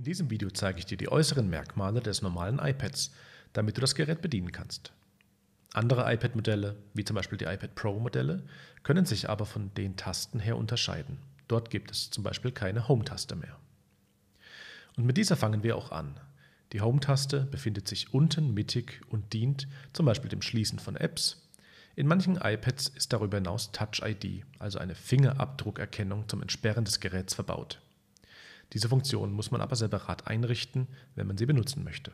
In diesem Video zeige ich dir die äußeren Merkmale des normalen iPads, damit du das Gerät bedienen kannst. Andere iPad-Modelle, wie zum Beispiel die iPad Pro-Modelle, können sich aber von den Tasten her unterscheiden. Dort gibt es zum Beispiel keine Home-Taste mehr. Und mit dieser fangen wir auch an. Die Home-Taste befindet sich unten mittig und dient zum Beispiel dem Schließen von Apps. In manchen iPads ist darüber hinaus Touch ID, also eine Fingerabdruckerkennung zum Entsperren des Geräts verbaut. Diese Funktion muss man aber separat einrichten, wenn man sie benutzen möchte.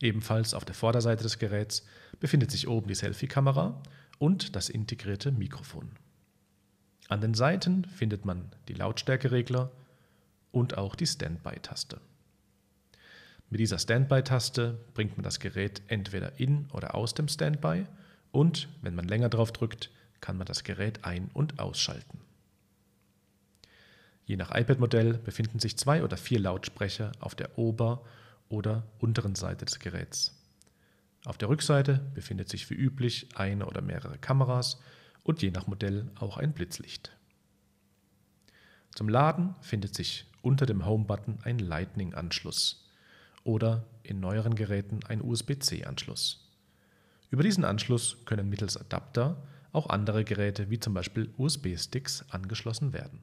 Ebenfalls auf der Vorderseite des Geräts befindet sich oben die Selfie-Kamera und das integrierte Mikrofon. An den Seiten findet man die Lautstärkeregler und auch die Standby-Taste. Mit dieser Standby-Taste bringt man das Gerät entweder in oder aus dem Standby und, wenn man länger drauf drückt, kann man das Gerät ein- und ausschalten. Je nach iPad-Modell befinden sich zwei oder vier Lautsprecher auf der Ober- oder unteren Seite des Geräts. Auf der Rückseite befindet sich wie üblich eine oder mehrere Kameras und je nach Modell auch ein Blitzlicht. Zum Laden findet sich unter dem Home-Button ein Lightning-Anschluss oder in neueren Geräten ein USB-C-Anschluss. Über diesen Anschluss können mittels Adapter auch andere Geräte wie zum Beispiel USB-Sticks angeschlossen werden